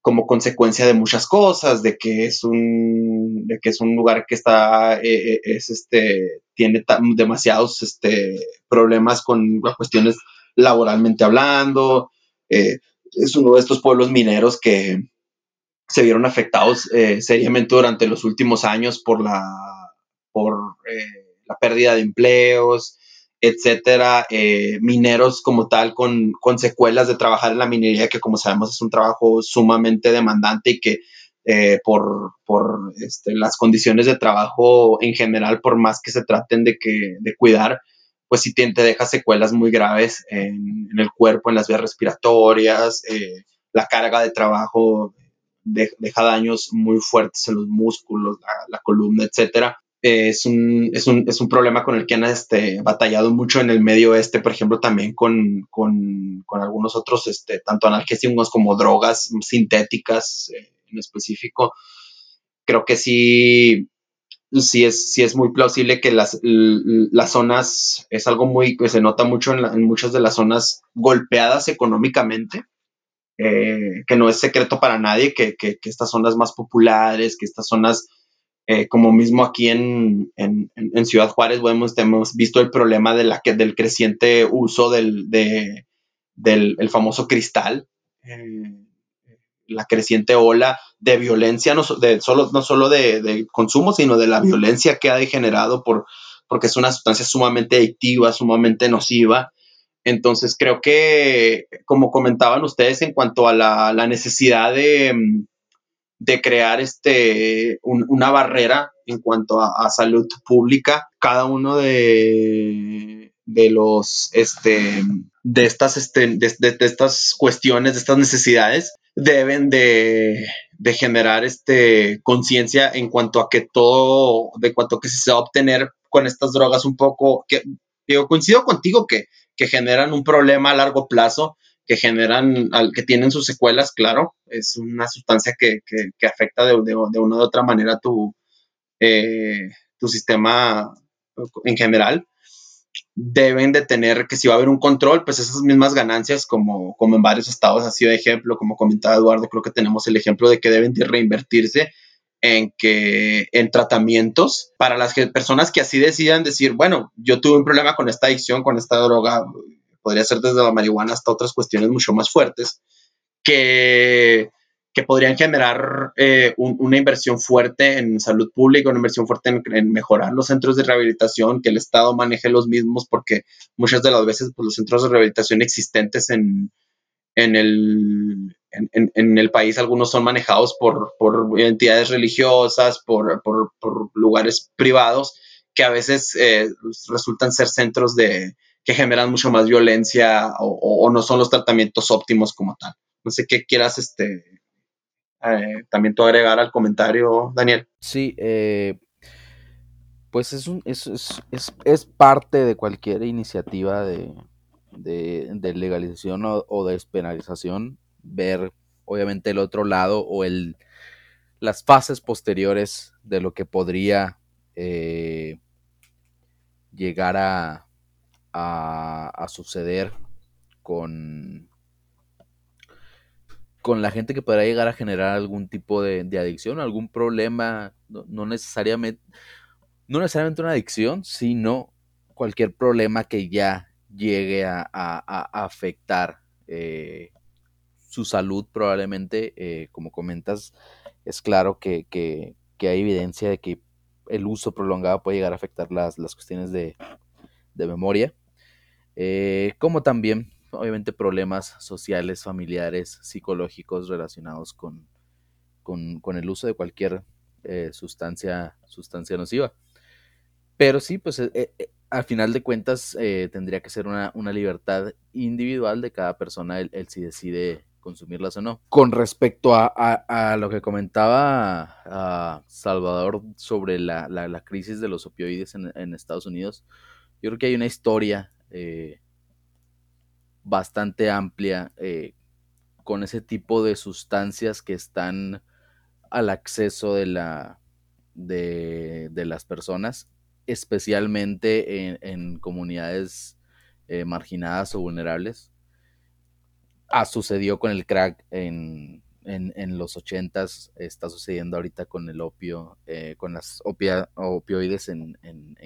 como consecuencia de muchas cosas, de que es un, de que es un lugar que está, eh, eh, es este, tiene demasiados este, problemas con cuestiones laboralmente hablando, eh, es uno de estos pueblos mineros que se vieron afectados eh, seriamente durante los últimos años por la, por, eh, la pérdida de empleos, etcétera, eh, mineros como tal con, con, secuelas de trabajar en la minería, que como sabemos es un trabajo sumamente demandante y que por, por este, las condiciones de trabajo en general, por más que se traten de, que, de cuidar, pues sí te, deja secuelas muy graves en, el cuerpo, en las vías respiratorias, eh, la carga de trabajo deja daños muy fuertes en los músculos, la, columna, etc. es, un, es, un, es, un, problema con el que han este, batallado mucho en el medio oeste, por ejemplo, también con, con, con algunos otros, este, tanto analgésicos como drogas sintéticas eh, en específico. Creo que sí, sí es, sí es muy plausible que las, las zonas, es algo muy que se nota mucho en, muchas de las zonas golpeadas económicamente, eh, que no es secreto para nadie que, que, estas zonas más populares, que estas zonas, eh, como mismo aquí en, en, en Ciudad Juárez, hemos, hemos, visto el problema de la, del creciente uso del, de, del el famoso cristal. Eh, la creciente ola de violencia, no, solo, no solo de, consumo, sino de la violencia que ha degenerado por, porque es una sustancia sumamente adictiva, sumamente nociva. Entonces creo que, como comentaban ustedes en cuanto a la, necesidad de, de, crear este, una barrera en cuanto a, salud pública, cada uno de, de los, este, de estas, este, de, estas cuestiones, de estas necesidades, deben de, generar este conciencia en cuanto a que todo, de cuanto que se va a obtener con estas drogas un poco, que yo coincido contigo que, que generan un problema a largo plazo, que generan, que tienen sus secuelas, claro, es una sustancia que, afecta de, de, una u otra manera tu, eh, tu sistema en general deben de tener que si va a haber un control, pues esas mismas ganancias como, como en varios estados ha sido ejemplo, como comentaba Eduardo, creo que tenemos el ejemplo de que deben de reinvertirse en que en tratamientos para las personas que así decidan decir, bueno, yo tuve un problema con esta adicción, con esta droga, podría ser desde la marihuana hasta otras cuestiones mucho más fuertes, que que podrían generar eh, una inversión fuerte en salud pública, una inversión fuerte en, mejorar los centros de rehabilitación, que el Estado maneje los mismos, porque muchas de las veces pues, los centros de rehabilitación existentes en, en, el, en, el país algunos son manejados por, por entidades religiosas, por, por, lugares privados, que a veces eh, resultan ser centros de, que generan mucho más violencia o, no son los tratamientos óptimos como tal. No sé qué quieras este, eh, también tú agregar al comentario, Daniel. Sí, eh, pues es, un, es, es, es, parte de cualquier iniciativa de, de, legalización o, de despenalización, ver obviamente el otro lado o el, las fases posteriores de lo que podría eh, llegar a, a, suceder con, con la gente que podrá llegar a generar algún tipo de, adicción, algún problema, no, necesariamente, no necesariamente una adicción, sino cualquier problema que ya llegue a, afectar eh, su salud probablemente, eh, como comentas, es claro que, hay evidencia de que el uso prolongado puede llegar a afectar las, las cuestiones de, de memoria, eh, como también obviamente problemas sociales, familiares, psicológicos relacionados con, con, el uso de cualquier sustancia, sustancia nociva. Pero sí, pues al final de cuentas eh, tendría que ser una, libertad individual de cada persona el, si decide consumirlas o no. Con respecto a, lo que comentaba Salvador sobre la, crisis de los opioides en, Estados Unidos, yo creo que hay una historia eh, bastante amplia eh, con ese tipo de sustancias que están al acceso de, la, de, de las personas especialmente en, comunidades eh, marginadas o vulnerables. Ah, sucedió con el crack en, los ochentas, está sucediendo ahorita con el opio, eh, con las opioides en,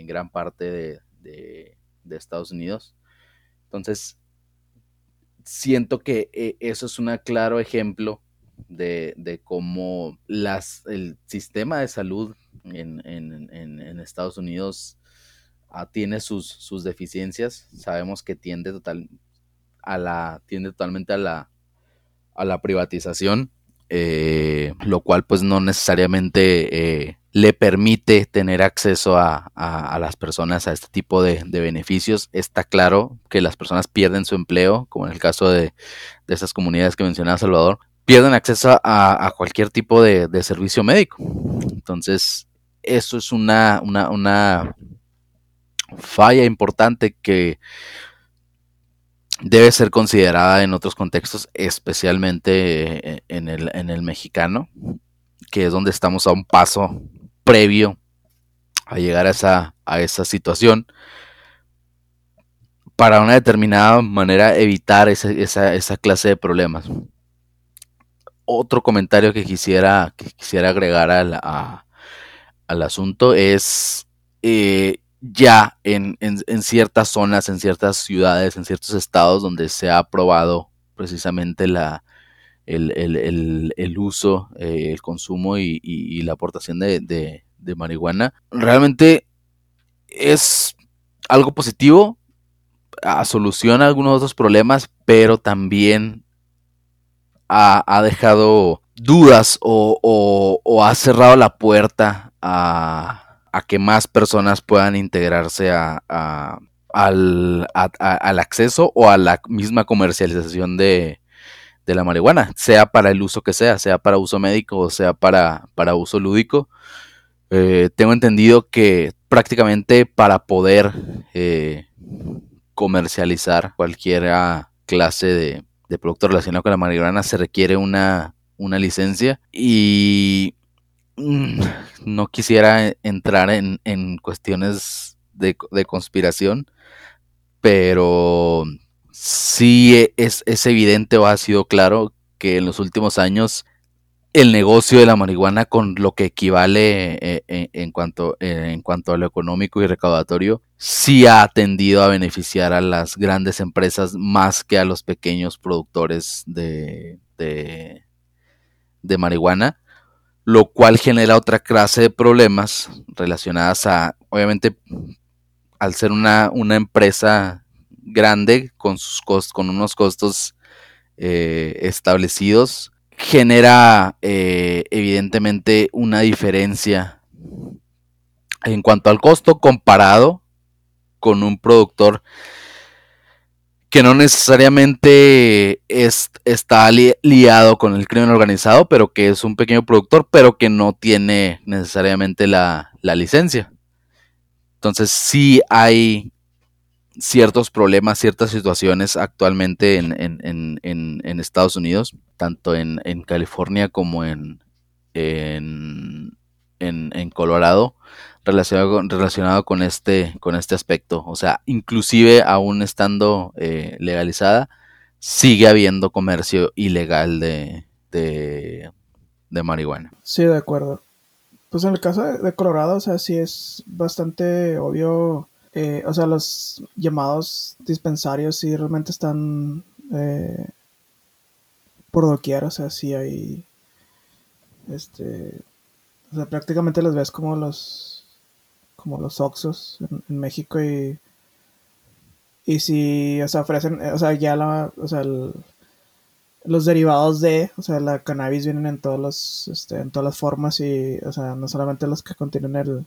gran parte de, Estados Unidos. Entonces, siento que eh, eso es un claro ejemplo de, cómo las, el sistema de salud en, Estados Unidos ah, tiene sus, sus, deficiencias. Sabemos que tiende, total, a la, tiende totalmente a la, a la privatización, eh, lo cual pues no necesariamente eh, le permite tener acceso a, las personas a este tipo de, beneficios. Está claro que las personas pierden su empleo, como en el caso de, de esas comunidades que mencionaba Salvador, pierden acceso a, cualquier tipo de, servicio médico. Entonces, eso es una, una, falla importante que debe ser considerada en otros contextos, especialmente eh, en el, en el mexicano, que es donde estamos a un paso previo a llegar a esa, a esa situación para una determinada manera evitar esa, esa clase de problemas. Otro comentario que quisiera, quisiera agregar al, asunto es eh, ya en, ciertas zonas, en ciertas ciudades, en ciertos estados donde se ha aprobado precisamente la, el, uso, eh, el consumo y, la aportación de, de, marihuana, realmente es algo positivo, soluciona algunos otros problemas, pero también ha, dejado dudas o, ha cerrado la puerta a, que más personas puedan integrarse a, al, acceso o a la misma comercialización de, la marihuana, sea para el uso que sea, sea para uso médico o sea para, para uso lúdico. Eh, tengo entendido que prácticamente para poder eh, comercializar cualquier clase de, de producto relacionado con la marihuana se requiere una, licencia y mm, no quisiera entrar en, cuestiones de, conspiración, pero sí es, es evidente o ha sido claro que en los últimos años el negocio de la marihuana con lo que equivale eh, eh, en, cuanto, eh, en cuanto a lo económico y recaudatorio, sí ha tendido a beneficiar a las grandes empresas más que a los pequeños productores de, de, marihuana, lo cual genera otra clase de problemas relacionadas a, obviamente, al ser una, una empresa grande con, sus con unos costos eh, establecidos, genera eh, evidentemente una diferencia en cuanto al costo comparado con un productor que no necesariamente está liado con el crimen organizado, pero que es un pequeño productor, pero que no tiene necesariamente la, licencia. Entonces sí hay ciertos problemas, ciertas situaciones actualmente en, Estados Unidos, tanto en, California como en, en, Colorado, relacionado con, relacionado con este, con este aspecto. O sea, inclusive aún estando eh, legalizada, sigue habiendo comercio ilegal de, de, marihuana. Sí, de acuerdo. Pues en el caso de, Colorado, o sea, sí es bastante obvio. Eh, o sea, los llamados dispensarios sí realmente están eh, por doquier, o sea, sí hay. Este. O sea, prácticamente los ves como los como los Oxos en, México y y si o sea ofrecen o sea ya la o sea los derivados de o sea la cannabis vienen en todos los este, en todas las formas y o sea no solamente los que contienen el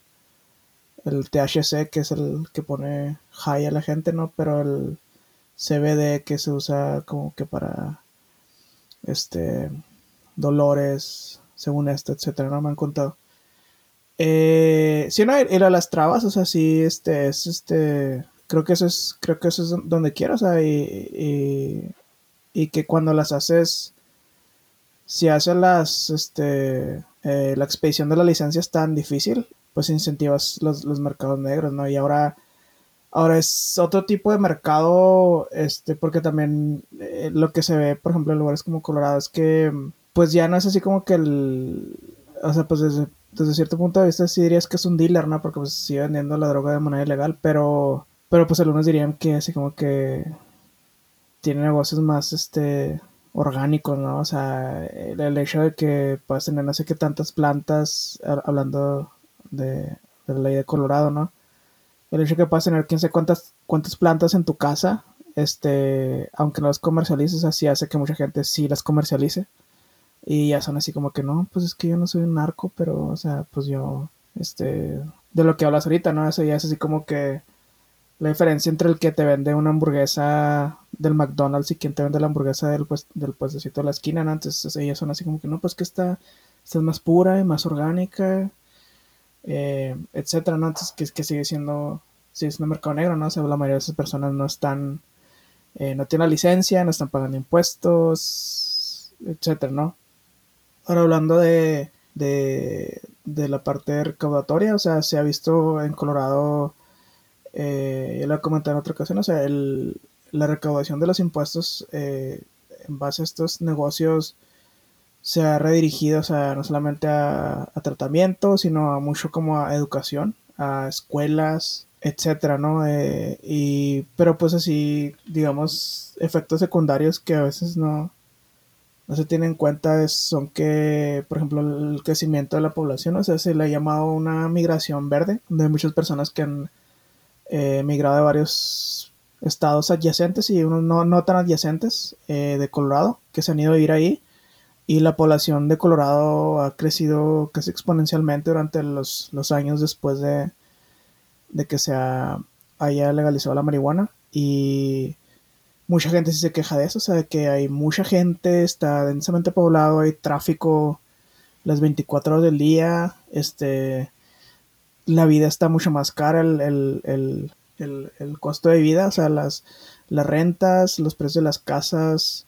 el THC que es el que pone high a la gente no pero el CBD que se usa como que para este dolores según esto etcétera no me han contado. Eh, sí, no, ir a las trabas, o sea, sí, este, es este, creo que eso es, creo que eso es donde quiero, o sea, y, y, que cuando las haces, si haces las, este, eh, la expedición de la licencia es tan difícil, pues incentivas los, los mercados negros, ¿no? Y ahora, ahora es otro tipo de mercado, este, porque también eh, lo que se ve, por ejemplo, en lugares como Colorado es que, pues ya no es así como que el, o sea, pues desde desde cierto punto de vista sí dirías que es un dealer, ¿no? Porque pues sigue vendiendo la droga de manera ilegal, pero, pero pues algunos dirían que así como que tiene negocios más, este, orgánicos, ¿no? O sea, el, hecho de que puedas tener no sé qué tantas plantas, hablando de, la ley de Colorado, ¿no? El hecho de que puedas tener quién sé cuántas, cuántas plantas en tu casa, este, aunque no las comercialices, así hace que mucha gente sí las comercialice. Y ya son así como que no, pues es que yo no soy un narco, pero, o sea, pues yo, este, de lo que hablas ahorita, ¿no? Eso ya es así como que la diferencia entre el que te vende una hamburguesa del McDonald's y quien te vende la hamburguesa del, pues, del puestecito de la esquina, ¿no? Entonces ellas son así como que no, pues que esta, esta es más pura y más orgánica, eh, etcétera, ¿no? Entonces que, sigue siendo, sigue siendo mercado negro, ¿no? O sea, la mayoría de esas personas no están, eh, no tienen la licencia, no están pagando impuestos, etcétera, ¿no? Ahora hablando de, de, la parte recaudatoria, o sea, se ha visto en Colorado, eh, lo he comentado en otra ocasión, o sea, la recaudación de los impuestos eh, en base a estos negocios se ha redirigido, o sea, no solamente a, tratamiento, sino a mucho como a educación, a escuelas, etcétera, ¿no? Eh, y, pero pues así, digamos, efectos secundarios que a veces no, no se tiene en cuenta son que, por ejemplo, el crecimiento de la población, o sea, se le ha llamado una migración verde, donde hay muchas personas que han eh, migrado de varios estados adyacentes y unos no, no tan adyacentes eh, de Colorado, que se han ido a vivir ahí. Y la población de Colorado ha crecido casi exponencialmente durante los, años después de, de que se haya legalizado la marihuana. Y mucha gente sí se queja de eso, o sea, que hay mucha gente, está densamente poblado, hay tráfico las 24 horas del día, este, la vida está mucho más cara, el, costo de vida, o sea, las, las rentas, los precios de las casas,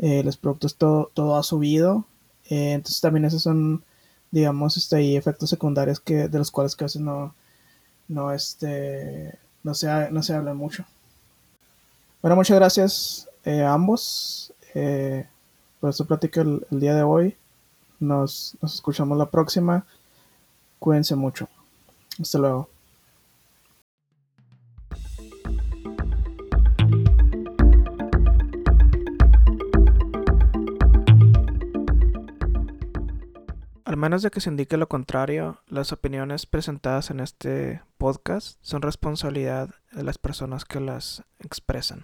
eh, los productos, todo, todo ha subido. Eh, entonces también esos son, digamos, este, efectos secundarios que, de los cuales casi no, no, este, no se, no se habla mucho. Bueno, muchas gracias eh, a ambos por esta plática el, día de hoy. Nos, nos escuchamos la próxima. Cuídense mucho. Hasta luego. Al menos de que se indique lo contrario, las opiniones presentadas en este podcast son responsabilidad de las personas que las expresan.